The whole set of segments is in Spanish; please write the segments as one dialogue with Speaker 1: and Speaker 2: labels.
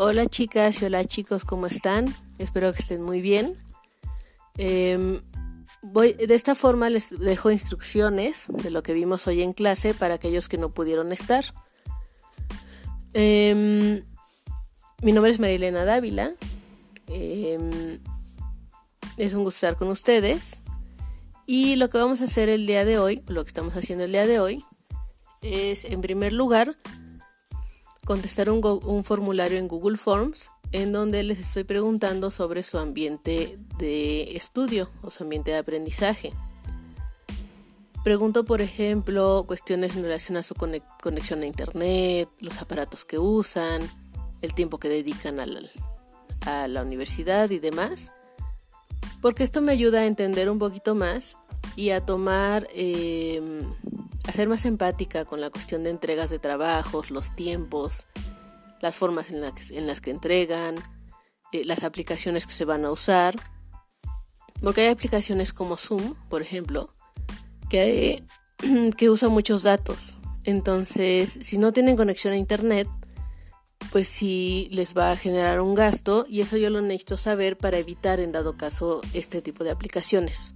Speaker 1: Hola chicas y hola chicos, ¿cómo están? Espero que estén muy bien. Em, voy, de esta forma les dejo instrucciones de lo que vimos hoy en clase para aquellos que no pudieron estar. Em, mi nombre es Marilena Dávila. Em, es un gusto estar con ustedes. Y lo que vamos a hacer el día de hoy, lo que estamos haciendo el día de hoy, es en primer lugar contestar un, formulario en Google Forms en donde les estoy preguntando sobre su ambiente de estudio o su ambiente de aprendizaje. Pregunto, por ejemplo, cuestiones en relación a su conexión a Internet, los aparatos que usan, el tiempo que dedican a la, universidad y demás, porque esto me ayuda a entender un poquito más y a tomar eh, a ser más empática con la cuestión de entregas de trabajos, los tiempos, las formas en, las que entregan, eh, las aplicaciones que se van a usar. Porque hay aplicaciones como Zoom, por ejemplo, que, que usan muchos datos. Entonces, si no tienen conexión a Internet, pues sí les va a generar un gasto y eso yo lo necesito saber para evitar en dado caso este tipo de aplicaciones.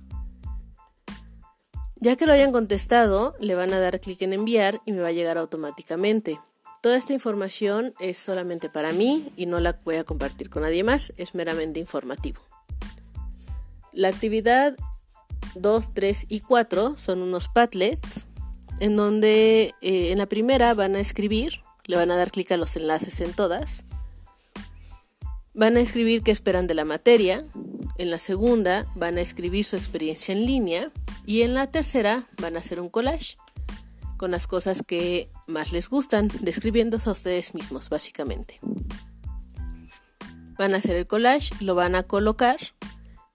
Speaker 1: Ya que lo hayan contestado, le van a dar clic en enviar y me va a llegar automáticamente. Toda esta información es solamente para mí y no la voy a compartir con nadie más, es meramente informativo. La actividad 2, 3 y 4 son unos Padlets en donde eh, en la primera van a escribir, le van a dar clic a los enlaces en todas, van a escribir qué esperan de la materia, en la segunda van a escribir su experiencia en línea y en la tercera van a hacer un collage con las cosas que más les gustan, describiéndose a ustedes mismos básicamente. Van a hacer el collage, lo van a colocar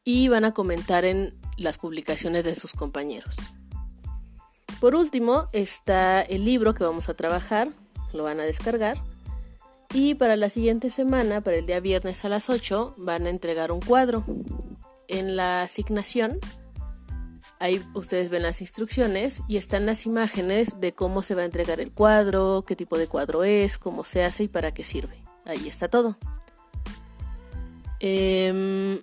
Speaker 1: y van a comentar en las publicaciones de sus compañeros. Por último está el libro que vamos a trabajar, lo van a descargar y para la siguiente semana, para el día viernes a las 8, van a entregar un cuadro. En la asignación Ahí ustedes ven las instrucciones y están las imágenes de cómo se va a entregar el cuadro, qué tipo de cuadro es, cómo se hace y para qué sirve. Ahí está todo. Em,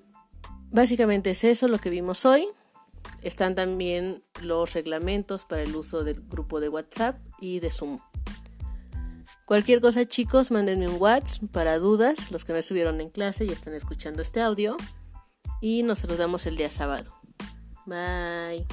Speaker 1: básicamente es eso lo que vimos hoy. Están también los reglamentos para el uso del grupo de WhatsApp y de Zoom. Cualquier cosa chicos, mándenme un WhatsApp para dudas, los que no estuvieron en clase y están escuchando este audio. Y nos saludamos el día sábado. Bye.